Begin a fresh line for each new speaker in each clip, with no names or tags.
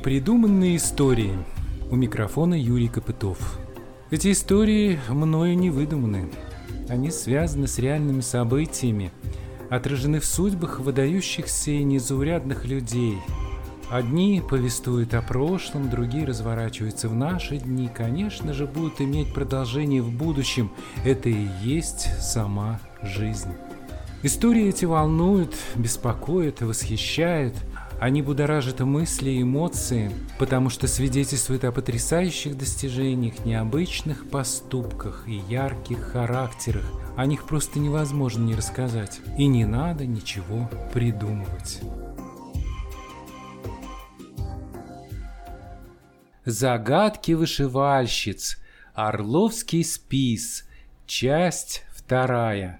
Непридуманные истории. У микрофона Юрий Копытов. Эти истории мною не выдуманы. Они связаны с реальными событиями, отражены в судьбах выдающихся и незаурядных людей. Одни повествуют о прошлом, другие разворачиваются в наши дни, конечно же, будут иметь продолжение в будущем. Это и есть сама жизнь. Истории эти волнуют, беспокоят, восхищают – они будоражат мысли эмоции, потому что свидетельствуют о потрясающих достижениях, необычных поступках и ярких характерах. О них просто невозможно не рассказать. И не надо ничего придумывать. Загадки вышивальщиц. Орловский спис. Часть вторая.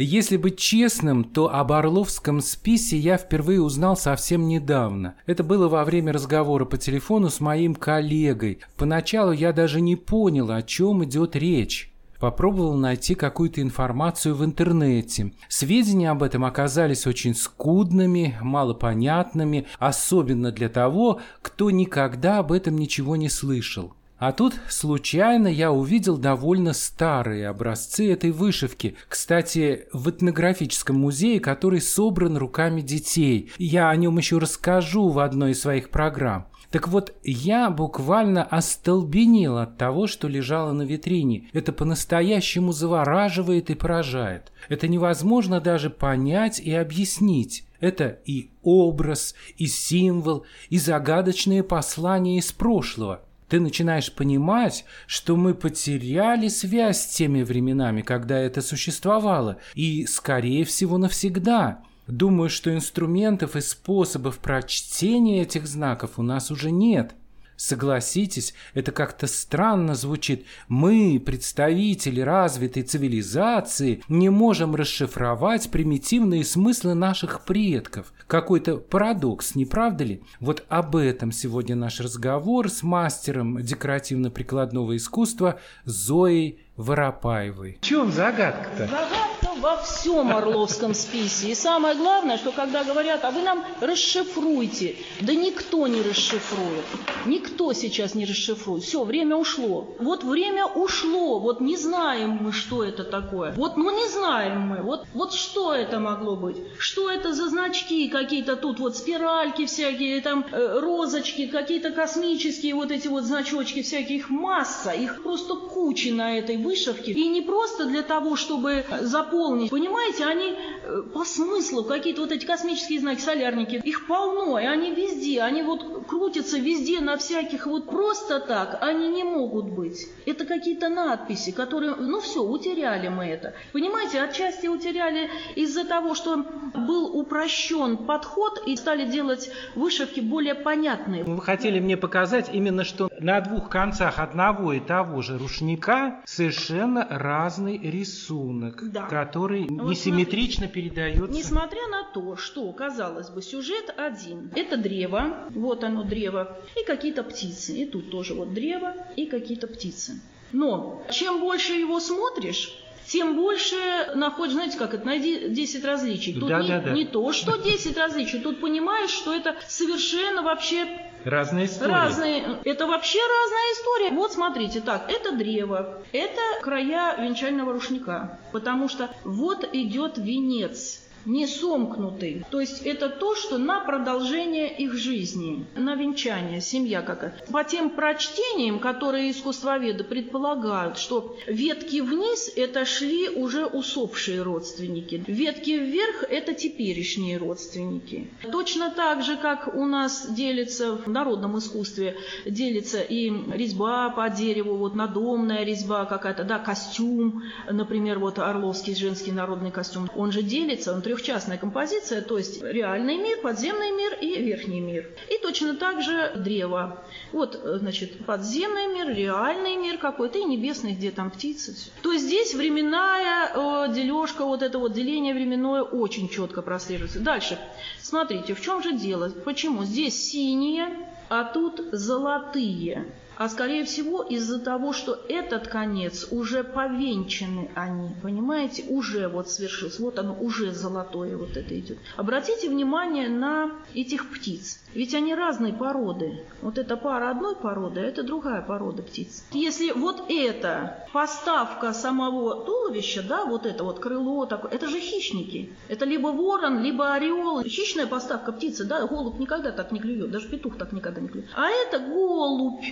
Если быть честным, то об Орловском списе я впервые узнал совсем недавно. Это было во время разговора по телефону с моим коллегой. Поначалу я даже не понял, о чем идет речь. Попробовал найти какую-то информацию в интернете. Сведения об этом оказались очень скудными, малопонятными, особенно для того, кто никогда об этом ничего не слышал. А тут случайно я увидел довольно старые образцы этой вышивки. Кстати, в этнографическом музее, который собран руками детей. Я о нем еще расскажу в одной из своих программ. Так вот, я буквально остолбенел от того, что лежало на витрине. Это по-настоящему завораживает и поражает. Это невозможно даже понять и объяснить. Это и образ, и символ, и загадочные послания из прошлого – ты начинаешь понимать, что мы потеряли связь с теми временами, когда это существовало, и, скорее всего, навсегда. Думаю, что инструментов и способов прочтения этих знаков у нас уже нет. Согласитесь, это как-то странно звучит. Мы, представители развитой цивилизации, не можем расшифровать примитивные смыслы наших предков. Какой-то парадокс, не правда ли? Вот об этом сегодня наш разговор с мастером декоративно-прикладного искусства Зоей Воропаевой.
В чем загадка-то?
Загадка во всем Орловском списе. И самое главное, что когда говорят, а вы нам расшифруйте, да никто не расшифрует. Никто сейчас не расшифрует. Все, время ушло. Вот время ушло. Вот не знаем мы, что это такое. Вот, ну не знаем мы. Вот, вот что это могло быть? Что это за значки какие-то тут? Вот спиральки всякие, там э, розочки, какие-то космические вот эти вот значочки всякие. Их масса. Их просто куча на этой вышивки. И не просто для того, чтобы заполнить. Понимаете, они э, по смыслу, какие-то вот эти космические знаки, солярники, их полно, и они везде, они вот крутятся везде на всяких вот просто так, они не могут быть. Это какие-то надписи, которые, ну все, утеряли мы это. Понимаете, отчасти утеряли из-за того, что был упрощен подход и стали делать вышивки более понятные.
Вы хотели мне показать именно, что на двух концах одного и того же рушника совершенно разный рисунок, да. который вот несимметрично смотрите, передается.
Несмотря на то, что, казалось бы, сюжет один. Это древо, вот оно древо, и какие-то птицы. И тут тоже вот древо и какие-то птицы. Но чем больше его смотришь, тем больше находишь, знаете, как это, найди 10 различий. Тут да, не, да, да. не то, что 10 различий, тут понимаешь, что это совершенно вообще
Разные истории.
Разные. Это вообще разная история. Вот смотрите, так, это древо, это края венчального рушника, потому что вот идет венец не сомкнутый. То есть это то, что на продолжение их жизни, на венчание, семья какая. По тем прочтениям, которые искусствоведы предполагают, что ветки вниз – это шли уже усопшие родственники, ветки вверх – это теперешние родственники. Точно так же, как у нас делится в народном искусстве, делится и резьба по дереву, вот надомная резьба какая-то, да, костюм, например, вот Орловский женский народный костюм, он же делится, он трех трехчастная композиция, то есть реальный мир, подземный мир и верхний мир. И точно так же древо. Вот, значит, подземный мир, реальный мир какой-то и небесный, где там птицы. То есть здесь временная э, дележка, вот это вот деление временное очень четко прослеживается. Дальше. Смотрите, в чем же дело? Почему? Здесь синие, а тут золотые а скорее всего из-за того, что этот конец уже повенчаны они, понимаете, уже вот свершился, вот оно уже золотое вот это идет. Обратите внимание на этих птиц, ведь они разные породы. Вот эта пара одной породы, а это другая порода птиц. Если вот это поставка самого туловища, да, вот это вот крыло такое, это же хищники. Это либо ворон, либо орел. Хищная поставка птицы, да, голубь никогда так не клюет, даже петух так никогда не клюет. А это голубь.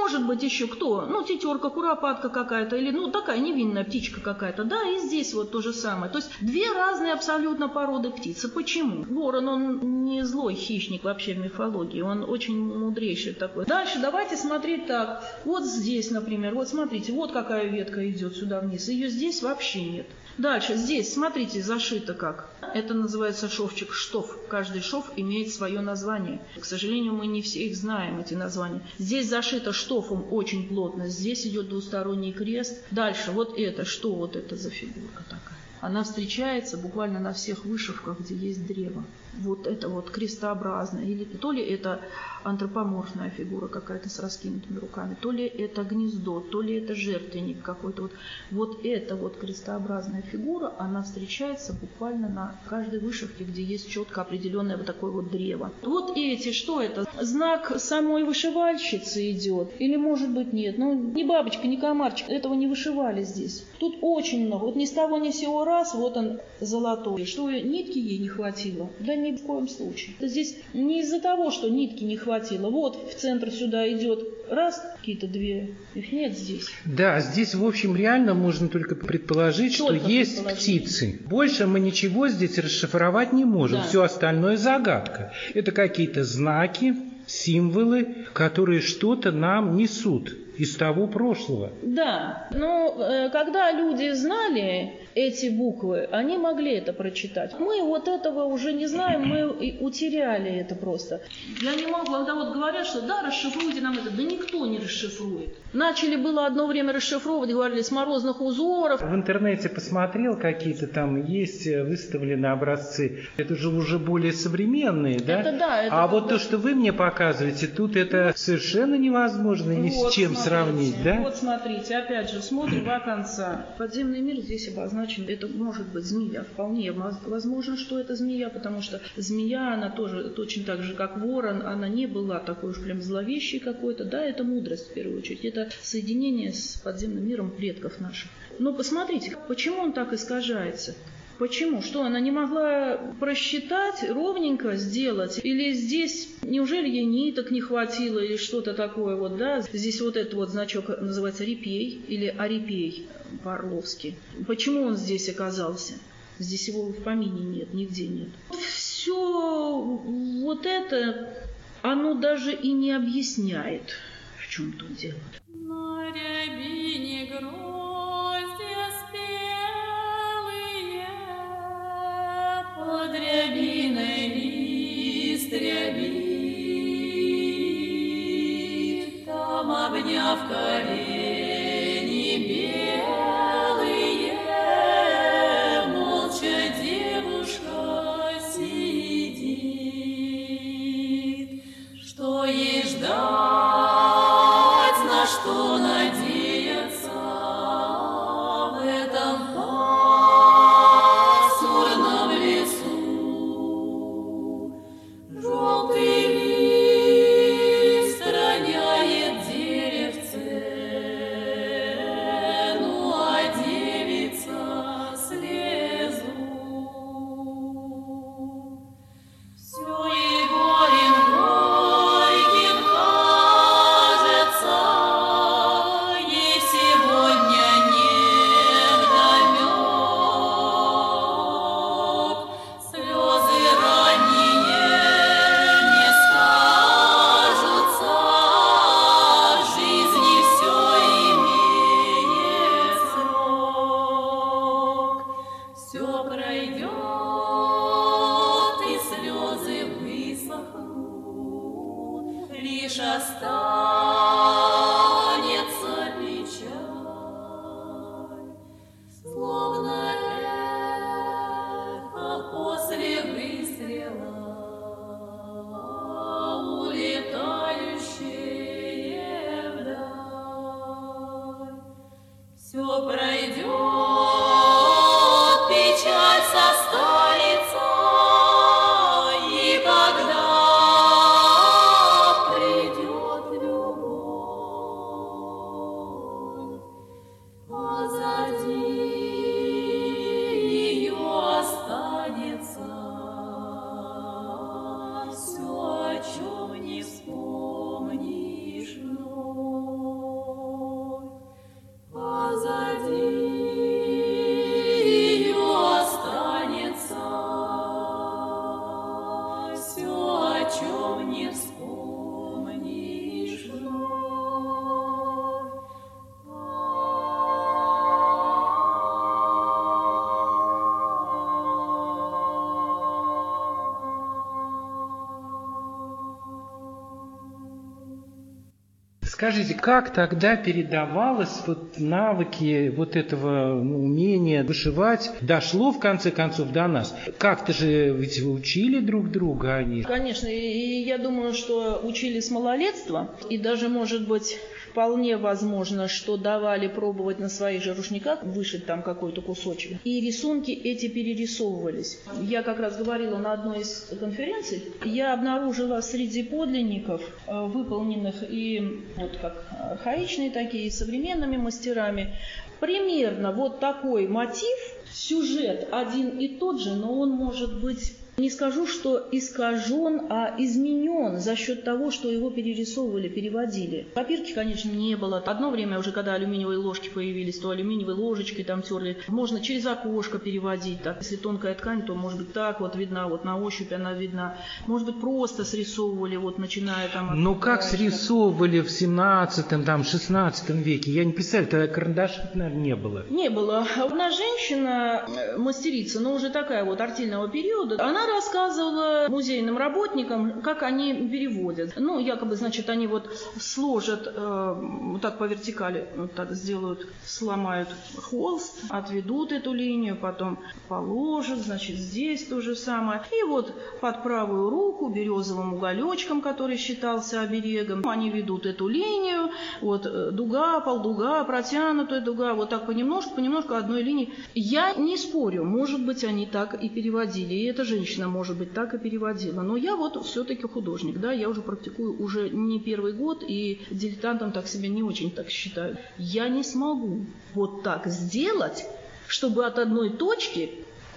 Может быть еще кто? Ну, тетерка, куропатка какая-то, или ну такая невинная птичка какая-то. Да, и здесь вот то же самое. То есть две разные абсолютно породы птицы. Почему? Ворон, он не злой хищник вообще в мифологии, он очень мудрейший такой. Дальше давайте смотреть так. Вот здесь, например, вот смотрите, вот какая ветка идет сюда вниз. Ее здесь вообще нет. Дальше, здесь, смотрите, зашито как. Это называется шовчик штоф. Каждый шов имеет свое название. К сожалению, мы не все их знаем, эти названия. Здесь зашито штофом очень плотно. Здесь идет двусторонний крест. Дальше, вот это, что вот это за фигурка такая? Она встречается буквально на всех вышивках, где есть древо вот это вот крестообразное, или то ли это антропоморфная фигура какая-то с раскинутыми руками, то ли это гнездо, то ли это жертвенник какой-то. Вот, вот эта вот крестообразная фигура, она встречается буквально на каждой вышивке, где есть четко определенное вот такое вот древо. Вот эти, что это? Знак самой вышивальщицы идет? Или может быть нет? Ну, ни бабочка, ни комарчик, этого не вышивали здесь. Тут очень много. Вот ни с того ни с сего раз, вот он золотой. Что нитки ей не хватило? Да ни в коем случае. Здесь не из-за того, что нитки не хватило. Вот в центр сюда идет раз, какие-то две, их нет здесь.
Да, здесь, в общем, реально можно только предположить, только что есть птицы. Больше мы ничего здесь расшифровать не можем. Да. Все остальное загадка. Это какие-то знаки, символы, которые что-то нам несут из того прошлого.
Да, но э, когда люди знали эти буквы, они могли это прочитать. Мы вот этого уже не знаем, мы утеряли это просто. Я не могу, когда вот говорят, что да, расшифруйте нам это, да никто не расшифрует. Начали было одно время расшифровывать, говорили, с морозных узоров.
В интернете посмотрел, какие-то там есть э, выставлены образцы. Это же уже более современные, да?
Это да. Это
а вот то, что вы мне показываете, тут это совершенно невозможно ни вот, с чем смотрите, сравнить, да?
Вот смотрите, опять же, смотрим до конца. Подземный мир здесь обозначен значит, это может быть змея. Вполне возможно, что это змея, потому что змея, она тоже точно так же, как ворон, она не была такой уж прям зловещей какой-то. Да, это мудрость в первую очередь. Это соединение с подземным миром предков наших. Но посмотрите, почему он так искажается? Почему? Что, она не могла просчитать, ровненько сделать? Или здесь, неужели ей ниток не хватило или что-то такое вот, да? Здесь вот этот вот значок называется репей или арипей по-орловски. Почему он здесь оказался? Здесь его в помине нет, нигде нет. Все вот это, оно даже и не объясняет, в чем тут дело. good
Скажите, как тогда передавалось вот навыки вот этого ну, умения вышивать? Дошло в конце концов до нас? Как-то же ведь вы учили друг друга они?
Конечно, и я думаю, что учили с малолетства, и даже, может быть, Вполне возможно, что давали пробовать на своих же рушниках вышить там какой-то кусочек. И рисунки эти перерисовывались. Я как раз говорила на одной из конференций, я обнаружила среди подлинников, э, выполненных и вот как архаичные такие, и современными мастерами, примерно вот такой мотив, сюжет один и тот же, но он может быть не скажу, что искажен, а изменен за счет того, что его перерисовывали, переводили. Копирки, конечно, не было. Одно время уже, когда алюминиевые ложки появились, то алюминиевой ложечкой там терли. Можно через окошко переводить. Так. Если тонкая ткань, то может быть так вот видна, вот на ощупь она видна. Может быть просто срисовывали, вот начиная там...
Ну как срисовывали в 17 там, 16 веке? Я не представляю, тогда карандашей, наверное, не было.
Не было. Одна женщина, э, мастерица, но уже такая вот артельного периода, она рассказывала музейным работникам, как они переводят. Ну, якобы, значит, они вот сложат э, вот так по вертикали, вот так сделают, сломают холст, отведут эту линию, потом положат, значит, здесь то же самое. И вот под правую руку березовым уголечком, который считался оберегом, они ведут эту линию, вот э, дуга, полдуга, протянутая дуга, вот так понемножку, понемножку одной линии. Я не спорю, может быть, они так и переводили, и эта женщина женщина, может быть, так и переводила. Но я вот все-таки художник, да, я уже практикую уже не первый год, и дилетантом так себя не очень так считаю. Я не смогу вот так сделать, чтобы от одной точки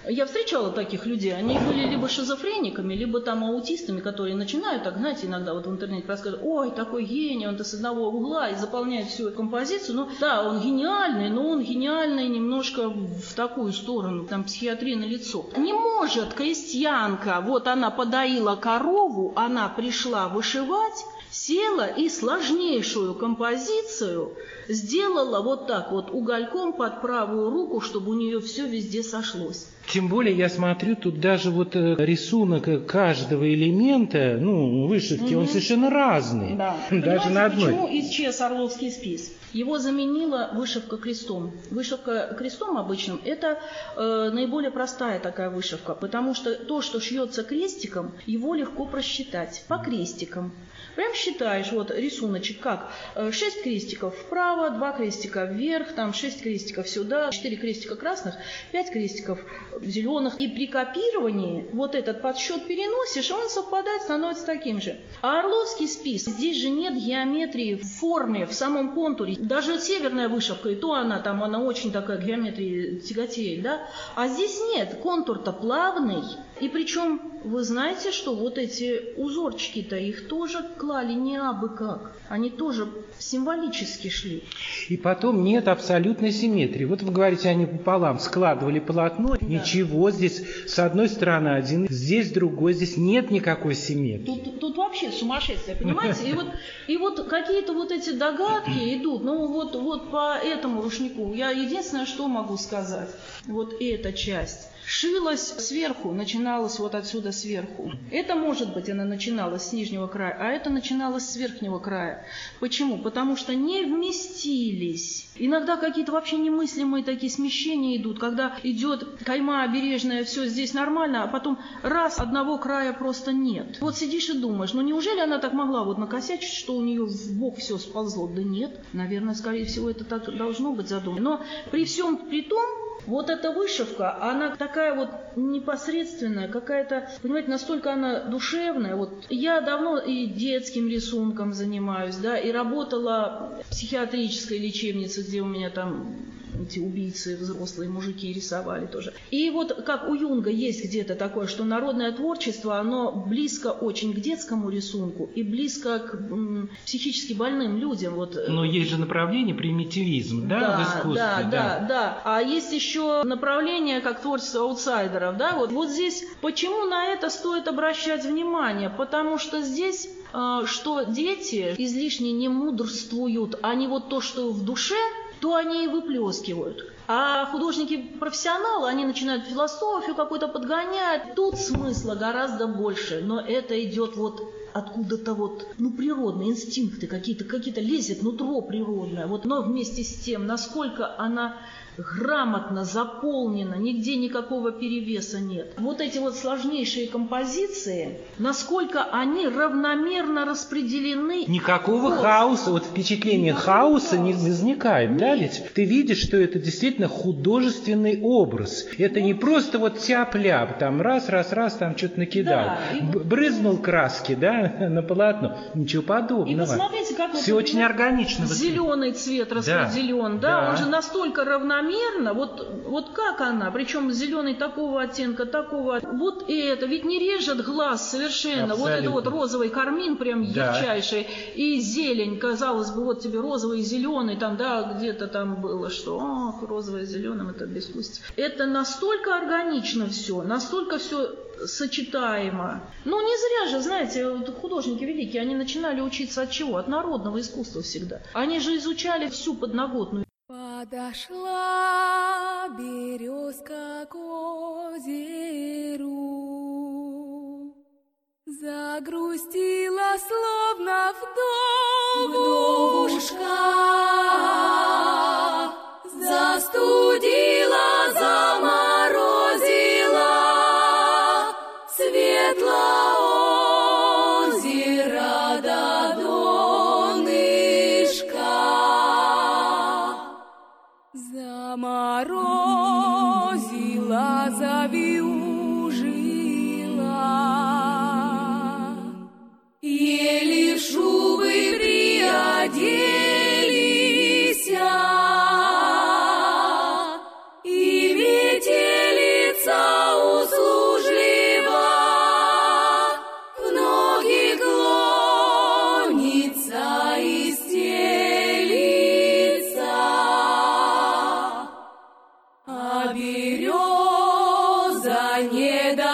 я встречала таких людей, они были либо шизофрениками, либо там аутистами, которые начинают так, знаете, иногда вот в интернете рассказывают, ой, такой гений, он-то с одного угла и заполняет всю композицию. Ну да, он гениальный, но он гениальный немножко в такую сторону, там психиатрия на лицо. Не может крестьянка, вот она подоила корову, она пришла вышивать, села и сложнейшую композицию сделала вот так вот угольком под правую руку, чтобы у нее все везде сошлось.
Тем более я смотрю, тут даже вот э, рисунок каждого элемента, ну, вышивки, угу. он совершенно разный.
Да. Даже на одной. Почему исчез Орловский спис? Его заменила вышивка крестом. Вышивка крестом обычным – это э, наиболее простая такая вышивка, потому что то, что шьется крестиком, его легко просчитать по крестикам. Прям считаешь, вот рисуночек как, 6 э, крестиков вправо, 2 крестика вверх, там 6 крестиков сюда, 4 крестика красных, 5 крестиков зеленых. И при копировании вот этот подсчет переносишь, он совпадает, становится таким же. А Орловский спис, здесь же нет геометрии в форме, в самом контуре. Даже северная вышивка, и то она там, она очень такая геометрия тяготеет, да? А здесь нет, контур-то плавный. И причем вы знаете, что вот эти узорчики-то их тоже клали не абы как. Они тоже символически шли.
И потом нет абсолютной симметрии. Вот вы говорите, они пополам складывали полотно. Да. Ничего здесь с одной стороны один, здесь другой. Здесь нет никакой симметрии.
Тут, тут вообще сумасшествие, понимаете? И вот, и вот какие-то вот эти догадки идут. Ну вот, вот по этому рушнику я единственное, что могу сказать. Вот эта часть шилась сверху, начиналась вот отсюда сверху. Это, может быть, она начиналась с нижнего края, а это начиналось с верхнего края. Почему? Потому что не вместились. Иногда какие-то вообще немыслимые такие смещения идут, когда идет кайма обережная, все здесь нормально, а потом раз, одного края просто нет. Вот сидишь и думаешь, ну неужели она так могла вот накосячить, что у нее в бок все сползло? Да нет, наверное, скорее всего, это так должно быть задумано. Но при всем при том, вот эта вышивка, она такая вот непосредственная, какая-то, понимаете, настолько она душевная. Вот я давно и детским рисунком занимаюсь, да, и работала в психиатрической лечебнице, где у меня там эти убийцы, взрослые мужики рисовали тоже. И вот как у Юнга есть где-то такое, что народное творчество, оно близко очень к детскому рисунку и близко к м, психически больным людям. Вот.
Но есть же направление примитивизм, да, да в искусстве.
Да, да, да, да. А есть еще направление как творчество аутсайдеров, да, вот. Вот здесь почему на это стоит обращать внимание? Потому что здесь э, что дети излишне не мудрствуют, они вот то, что в душе, то они и выплескивают. А художники-профессионалы, они начинают философию какую-то подгонять. Тут смысла гораздо больше, но это идет вот откуда-то вот, ну, природные инстинкты какие-то, какие-то лезет нутро природное. Вот, но вместе с тем, насколько она грамотно заполнено, нигде никакого перевеса нет. Вот эти вот сложнейшие композиции, насколько они равномерно распределены.
Никакого вот. хаоса, вот впечатление Никакого хаоса, хаоса не возникает, нет. да, ведь ты видишь, что это действительно художественный образ. Это вот. не просто вот тяп-ляп, там раз, раз, раз, там что-то накидал. Да, вот... Брызнул краски, да, на полотно. Ничего подобного. И
посмотрите, как
Все вот, очень органично.
Зеленый цвет распределен, да, да, он же настолько равномерно равномерно, вот, вот как она, причем зеленый такого оттенка, такого, вот это, ведь не режет глаз совершенно, Абсолютно. вот это вот розовый кармин прям да. ярчайший, и зелень, казалось бы, вот тебе розовый и зеленый, там, да, где-то там было, что, ах, розовый и зеленым, это безвкусие. Это настолько органично все, настолько все сочетаемо. Ну, не зря же, знаете, вот художники великие, они начинали учиться от чего? От народного искусства всегда. Они же изучали всю подноготную
Подошла березка к озеру, Загрустила, словно вдовушка, Застудила, заморозила Panie, da...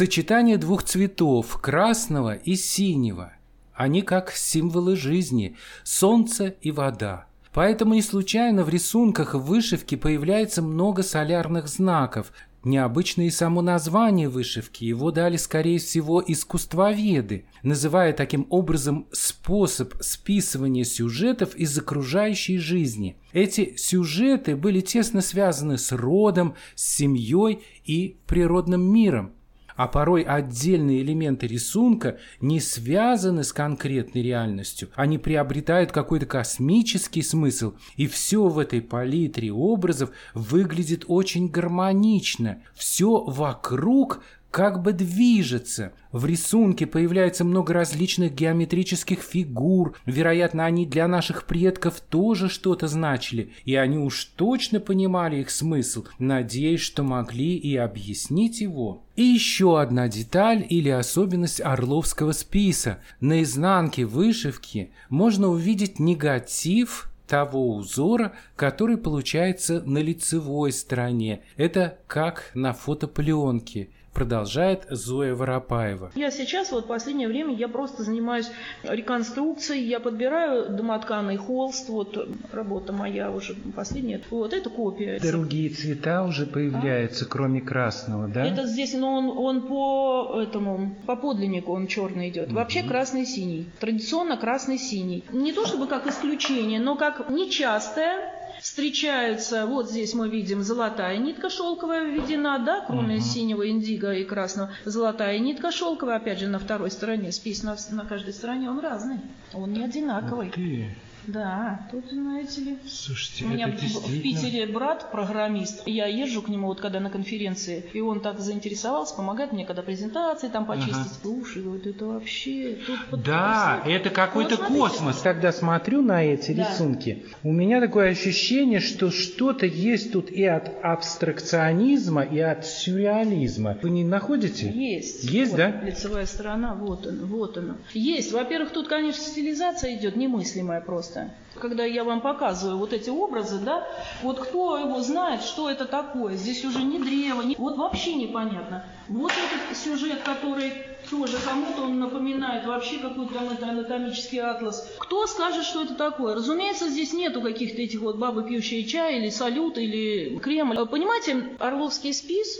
Сочетание двух цветов, красного и синего. Они как символы жизни – солнце и вода. Поэтому не случайно в рисунках в вышивке появляется много солярных знаков, Необычно и само название вышивки, его дали, скорее всего, искусствоведы, называя таким образом способ списывания сюжетов из окружающей жизни. Эти сюжеты были тесно связаны с родом, с семьей и природным миром а порой отдельные элементы рисунка не связаны с конкретной реальностью. Они приобретают какой-то космический смысл, и все в этой палитре образов выглядит очень гармонично. Все вокруг как бы движется. В рисунке появляется много различных геометрических фигур. Вероятно, они для наших предков тоже что-то значили, и они уж точно понимали их смысл, надеясь, что могли и объяснить его. И еще одна деталь или особенность орловского списа. На изнанке вышивки можно увидеть негатив того узора, который получается на лицевой стороне. Это как на фотопленке продолжает Зоя Воропаева.
Я сейчас, вот в последнее время, я просто занимаюсь реконструкцией, я подбираю домотканый холст, вот работа моя уже последняя, вот это копия.
Другие цвета уже появляются, а? кроме красного, да?
Это здесь, но он, он по этому, по подлиннику он черный идет. Угу. Вообще красный-синий. Традиционно красный-синий. Не то чтобы как исключение, но как нечастое встречаются, вот здесь мы видим золотая нитка шелковая введена, да, кроме угу. синего, индиго и красного. Золотая нитка шелковая, опять же, на второй стороне, спис на, на каждой стороне, он разный, он не одинаковый. Ух ты. Да, тут, знаете ли.
Слушайте,
у меня
это действительно...
в Питере брат программист. Я езжу к нему вот когда на конференции, и он так заинтересовался, помогает мне, когда презентации там почистить. Ага. Слушай, вот это вообще.
Тут да, под... это какой-то вот, космос. Когда смотрю на эти да. рисунки, у меня такое ощущение, что что-то есть тут и от абстракционизма, и от сюрреализма. Вы не находите?
Есть.
Есть,
вот,
да?
Лицевая сторона, вот она, вот она. Есть. Во-первых, тут, конечно, стилизация идет немыслимая просто просто. Когда я вам показываю вот эти образы, да, вот кто его знает, что это такое? Здесь уже не древо, не... вот вообще непонятно. Вот этот сюжет, который тоже кому-то он напоминает вообще какой-то там это анатомический атлас. Кто скажет, что это такое? Разумеется, здесь нету каких-то этих вот бабы пьющие чай или салют или Кремль. Понимаете, Орловский спис,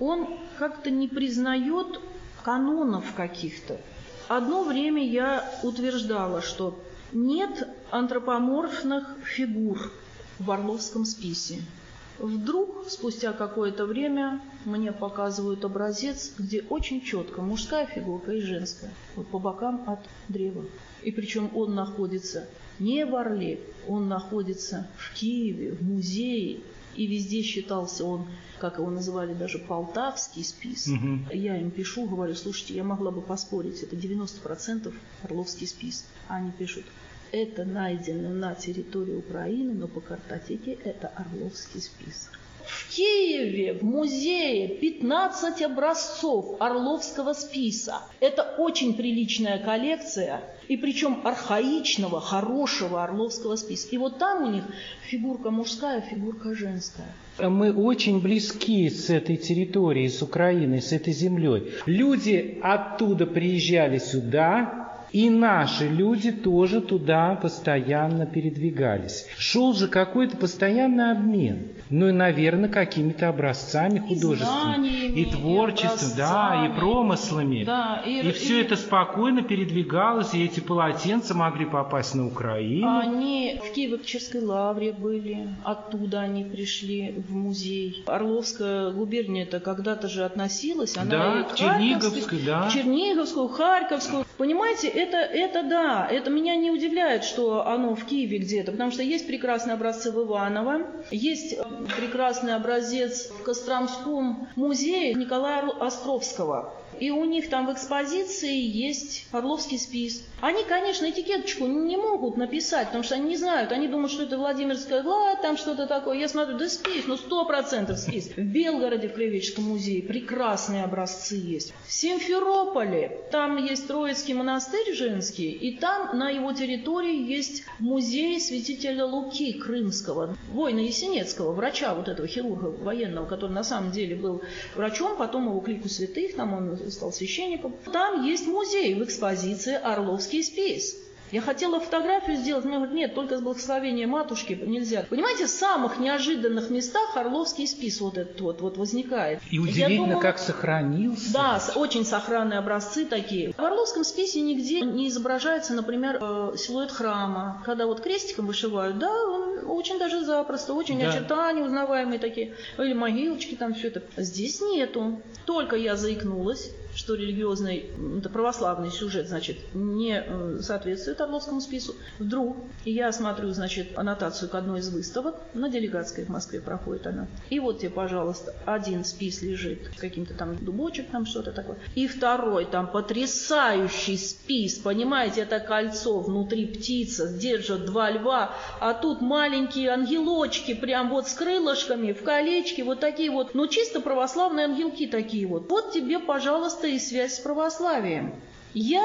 он как-то не признает канонов каких-то. Одно время я утверждала, что нет антропоморфных фигур в Орловском списе. Вдруг, спустя какое-то время, мне показывают образец, где очень четко мужская фигурка и женская, вот по бокам от древа. И причем он находится не в Орле, он находится в Киеве, в музее, и везде считался он, как его называли даже, полтавский спис. Угу. Я им пишу, говорю, слушайте, я могла бы поспорить, это 90% орловский спис. А они пишут, это найдено на территории Украины, но по картотеке это Орловский список. В Киеве в музее 15 образцов Орловского списа. Это очень приличная коллекция, и причем архаичного, хорошего Орловского списа. И вот там у них фигурка мужская, фигурка женская.
Мы очень близки с этой территорией, с Украиной, с этой землей. Люди оттуда приезжали сюда, и наши люди тоже туда постоянно передвигались. Шел же какой-то постоянный обмен. Ну и, наверное, какими-то образцами художественными. И, и творчеством, да, и промыслами. Да, и, и все и... это спокойно передвигалось, и эти полотенца могли попасть на Украину.
Они в Киево-Печерской лавре были, оттуда они пришли в музей. Орловская губерния это когда-то же относилась, она
да, и к Черниговской, да.
Черниговскую, Харьковскую. Понимаете, это, это да, это меня не удивляет, что оно в Киеве где-то, потому что есть прекрасные образцы в Иваново, есть э, прекрасный образец в Костромском музее Николая Островского. И у них там в экспозиции есть Орловский спис. Они, конечно, этикеточку не могут написать, потому что они не знают. Они думают, что это Владимирская гладь, там что-то такое. Я смотрю, да спис, ну сто процентов спис. В Белгороде, в Краеведческом музее, прекрасные образцы есть. В Симферополе, там есть Троицкий монастырь женский, и там на его территории есть музей святителя Луки Крымского, воина Есенецкого, врача вот этого хирурга военного, который на самом деле был врачом, потом его к лику святых, там он стал священником. Там есть музей в экспозиции «Орловский спис». Я хотела фотографию сделать, мне говорят, нет, только с благословения матушки нельзя. Понимаете, в самых неожиданных местах Орловский спис вот этот вот, вот возникает.
И удивительно, думала, как сохранился.
Да, очень сохранные образцы такие. В Орловском списе нигде не изображается, например, э, силуэт храма. Когда вот крестиком вышивают, да, он очень даже запросто, очень да. очертания узнаваемые такие. Или могилочки там, все это. Здесь нету. Только я заикнулась, что религиозный, это православный сюжет, значит, не э, соответствует Орловскому спису. Вдруг я смотрю, значит, аннотацию к одной из выставок, на делегатской в Москве проходит она. И вот тебе, пожалуйста, один спис лежит, каким-то там дубочек, там что-то такое. И второй, там потрясающий спис, понимаете, это кольцо, внутри птица, держат два льва, а тут маленькие ангелочки, прям вот с крылышками, в колечке, вот такие вот, ну чисто православные ангелки такие вот. Вот тебе, пожалуйста, и связь с православием. Я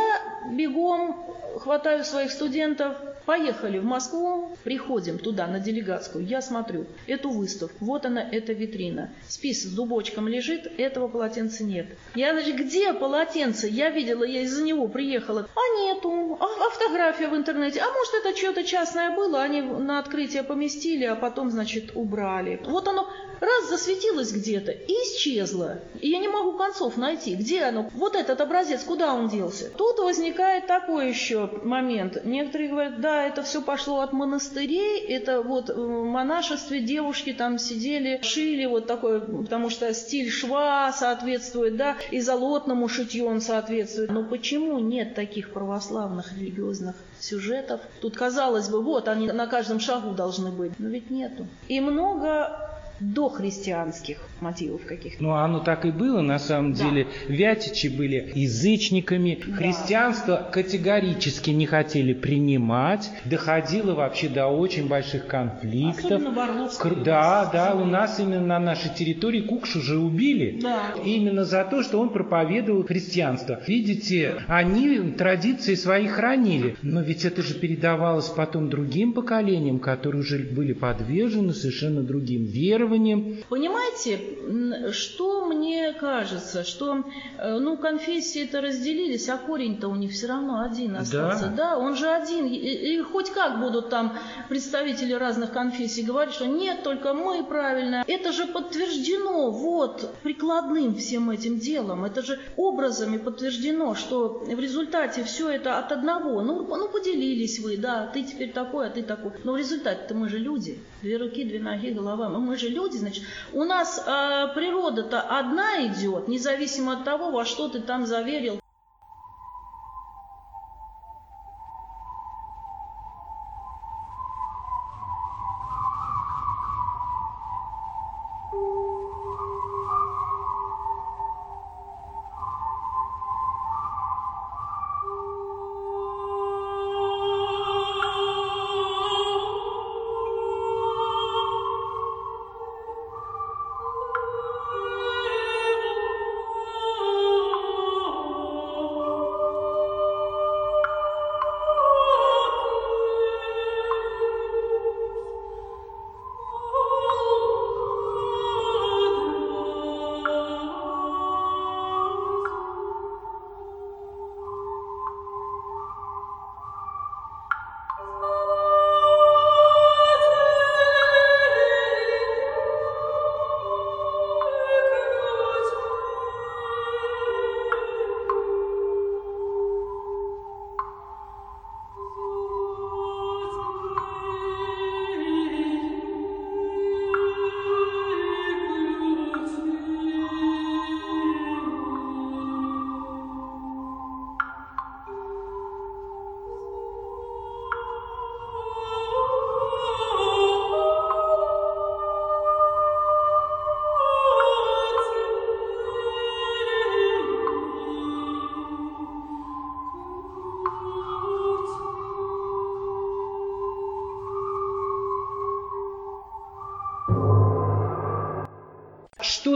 бегом хватаю своих студентов, поехали в Москву, приходим туда, на делегатскую, я смотрю, эту выставку, вот она, эта витрина. Спис с дубочком лежит, этого полотенца нет. Я, значит, где полотенце? Я видела, я из-за него приехала. А нету, а, а в интернете, а может это что-то частное было, они на открытие поместили, а потом, значит, убрали. Вот оно раз засветилось где-то и исчезло. И я не могу концов найти. Где оно? Вот этот образец, куда он делся? Тут возникает такой еще момент. Некоторые говорят, да, это все пошло от монастырей, это вот в монашестве девушки там сидели, шили вот такой, потому что стиль шва соответствует, да, и золотному шитью он соответствует. Но почему нет таких православных религиозных сюжетов? Тут казалось бы, вот они на каждом шагу должны быть, но ведь нету. И много до христианских мотивов каких-то.
Ну, оно так и было, на самом да. деле. Вятичи были язычниками, да. христианство категорически не хотели принимать, доходило вообще до очень больших конфликтов.
Особенно
в Да, да, у нас именно на нашей территории Кукшу же убили.
Да.
Именно за то, что он проповедовал христианство. Видите, они традиции свои хранили, но ведь это же передавалось потом другим поколениям, которые уже были подвержены совершенно другим верам, верованием.
Понимаете, что мне кажется, что э, ну, конфессии-то разделились, а корень-то у них все равно один остался. Да, да он же один. И, и хоть как будут там представители разных конфессий говорить, что нет, только мы правильно. Это же подтверждено вот прикладным всем этим делом. Это же образами подтверждено, что в результате все это от одного. Ну, ну поделились вы, да, ты теперь такой, а ты такой. Но в результате-то мы же люди. Две руки, две ноги, голова. Мы же люди, значит, у нас э, природа-то одна идет, независимо от того, во что ты там заверил.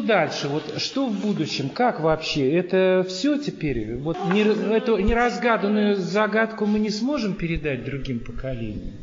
Дальше? Вот что в будущем? Как вообще? Это все теперь? Вот не, эту неразгаданную загадку мы не сможем передать другим поколениям?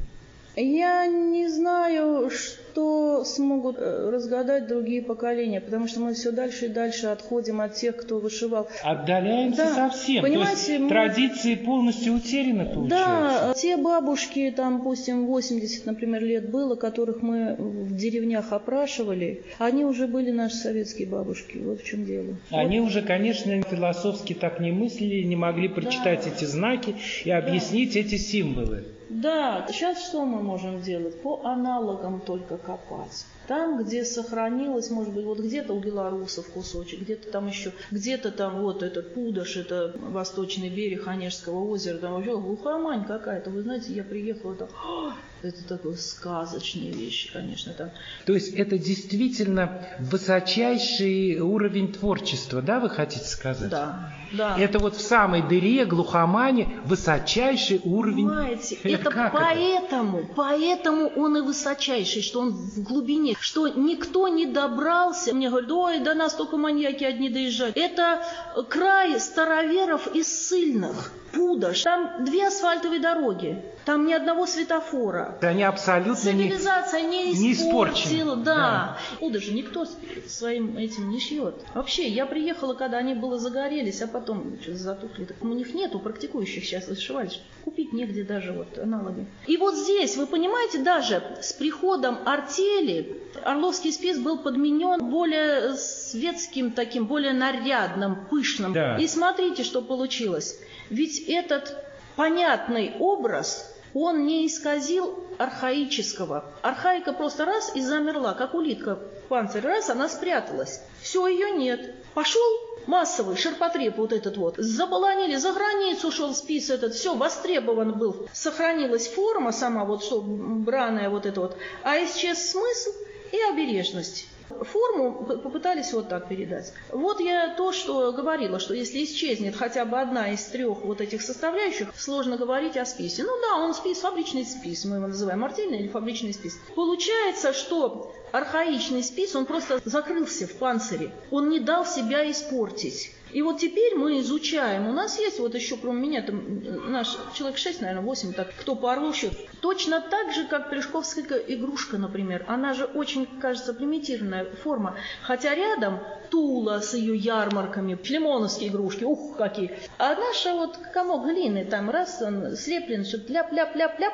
Я не знаю, что что смогут э, разгадать другие поколения, потому что мы все дальше и дальше отходим от тех, кто вышивал.
Отдаляемся
Да,
совсем.
понимаете,
То есть
мы-
традиции полностью утеряны, получается.
Да, те бабушки, там, допустим, 80, например, лет было, которых мы в деревнях опрашивали, они уже были наши советские бабушки. Вот в чем дело.
Они уже, конечно, философски так не мыслили, не могли прочитать эти знаки и объяснить эти символы.
Да, сейчас что мы можем делать? По аналогам только копать. Там, где сохранилось, может быть, вот где-то у белорусов кусочек, где-то там еще, где-то там вот этот Пудош, это восточный берег Онежского озера, там вообще глухомань какая-то. Вы знаете, я приехала там, «А, это такой сказочные вещи, конечно, там.
То есть это действительно высочайший уровень творчества, да, вы хотите сказать?
Да, да.
Это вот в самой дыре, глухомане, высочайший уровень.
Понимаете,
Это
это
как это?
поэтому, поэтому он и высочайший, что он в глубине, что никто не добрался. Мне говорят, ой, до нас только маньяки одни доезжают. Это край староверов и ссыльных. Пудож. Там две асфальтовые дороги. Там ни одного светофора.
Они абсолютно не...
Цивилизация не
не
испортила.
испорчена.
Да. Пудож же никто с- своим этим не шьет. Вообще, я приехала, когда они было загорелись, а потом что-то затухли. Так у них нету практикующих сейчас вышивальщиков. Купить негде даже вот аналоги. И вот здесь, вы понимаете, даже с приходом артели Орловский спис был подменен более светским таким, более нарядным, пышным.
Да.
И смотрите, что получилось. Ведь этот понятный образ, он не исказил архаического. Архаика просто раз и замерла, как улитка панцирь. Раз, она спряталась. Все, ее нет. Пошел массовый ширпотреб вот этот вот. Заполонили, за границу шел спис этот, все, востребован был. Сохранилась форма сама, вот что, браная вот это вот. А исчез смысл и обережность. Форму попытались вот так передать. Вот я то, что говорила, что если исчезнет хотя бы одна из трех вот этих составляющих, сложно говорить о списе. Ну да, он спис, фабричный спис, мы его называем артельный или фабричный спис. Получается, что архаичный спис, он просто закрылся в панцире, он не дал себя испортить. И вот теперь мы изучаем. У нас есть вот еще, кроме меня, там м, наш человек 6, наверное, 8, так, кто по орлу счет. Точно так же, как Плешковская игрушка, например. Она же очень, кажется, примитивная форма. Хотя рядом Тула с ее ярмарками, шлемоновские игрушки, ух, какие. А наша вот комок глины, там раз он слеплен, что ляп-ляп-ляп-ляп,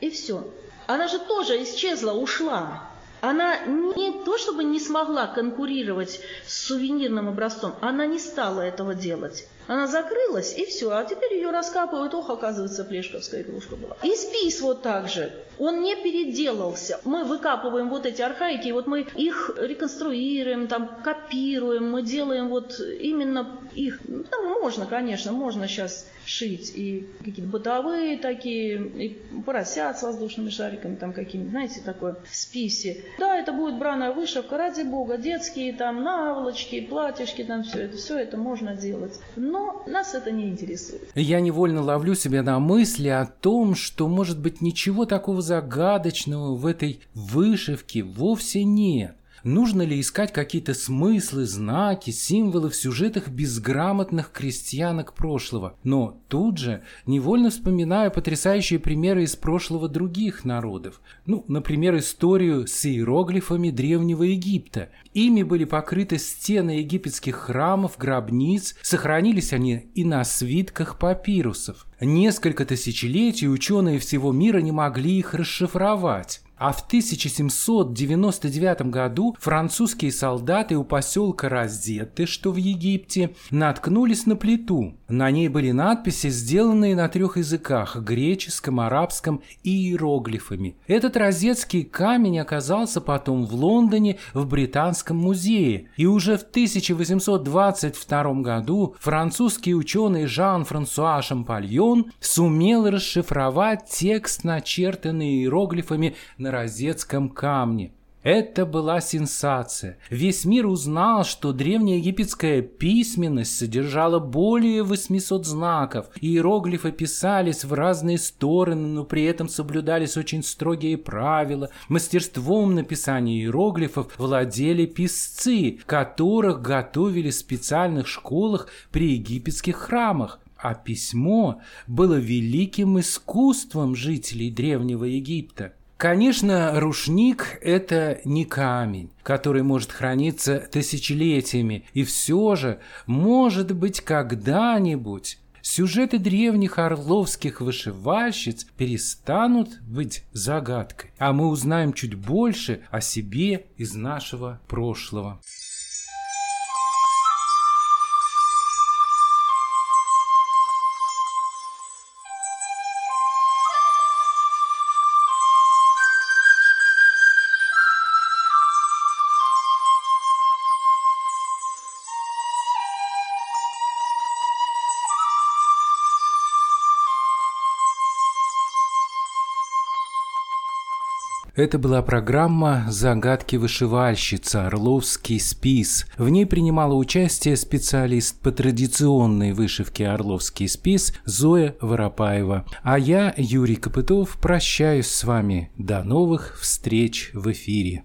и все. Она же тоже исчезла, ушла. Она не то чтобы не смогла конкурировать с сувенирным образцом, она не стала этого делать. Она закрылась, и все. А теперь ее раскапывают. Ох, оказывается, плешковская игрушка была. И спис вот так же. Он не переделался. Мы выкапываем вот эти архаики, и вот мы их реконструируем, там, копируем, мы делаем вот именно их. Ну, Там можно, конечно, можно сейчас шить и какие-то бытовые такие, и поросят с воздушными шариками, там какие-нибудь, знаете, такое в списе. Да, это будет браная вышивка, ради бога, детские там наволочки, платьишки, там все это, все это можно делать. Но нас это не интересует.
Я невольно ловлю себя на мысли о том, что, может быть, ничего такого загадочного в этой вышивке вовсе нет. Нужно ли искать какие-то смыслы, знаки, символы в сюжетах безграмотных крестьянок прошлого? Но тут же невольно вспоминаю потрясающие примеры из прошлого других народов. Ну, например, историю с иероглифами Древнего Египта. Ими были покрыты стены египетских храмов, гробниц, сохранились они и на свитках папирусов. Несколько тысячелетий ученые всего мира не могли их расшифровать. А в 1799 году французские солдаты у поселка Розетты, что в Египте, наткнулись на плиту. На ней были надписи, сделанные на трех языках – греческом, арабском и иероглифами. Этот розетский камень оказался потом в Лондоне в Британском музее. И уже в 1822 году французский ученый Жан-Франсуа Шампальон сумел расшифровать текст, начертанный иероглифами на розетском камне. Это была сенсация. Весь мир узнал, что древнеегипетская письменность содержала более 800 знаков. Иероглифы писались в разные стороны, но при этом соблюдались очень строгие правила. Мастерством написания иероглифов владели писцы, которых готовили в специальных школах при египетских храмах. А письмо было великим искусством жителей Древнего Египта.
Конечно, рушник – это не камень, который может храниться тысячелетиями, и все же, может быть, когда-нибудь сюжеты древних орловских вышивальщиц перестанут быть загадкой, а мы узнаем чуть больше о себе из нашего прошлого. Это была программа «Загадки вышивальщица. Орловский спис». В ней принимала участие специалист по традиционной вышивке «Орловский спис» Зоя Воропаева. А я, Юрий Копытов, прощаюсь с вами. До новых встреч в эфире.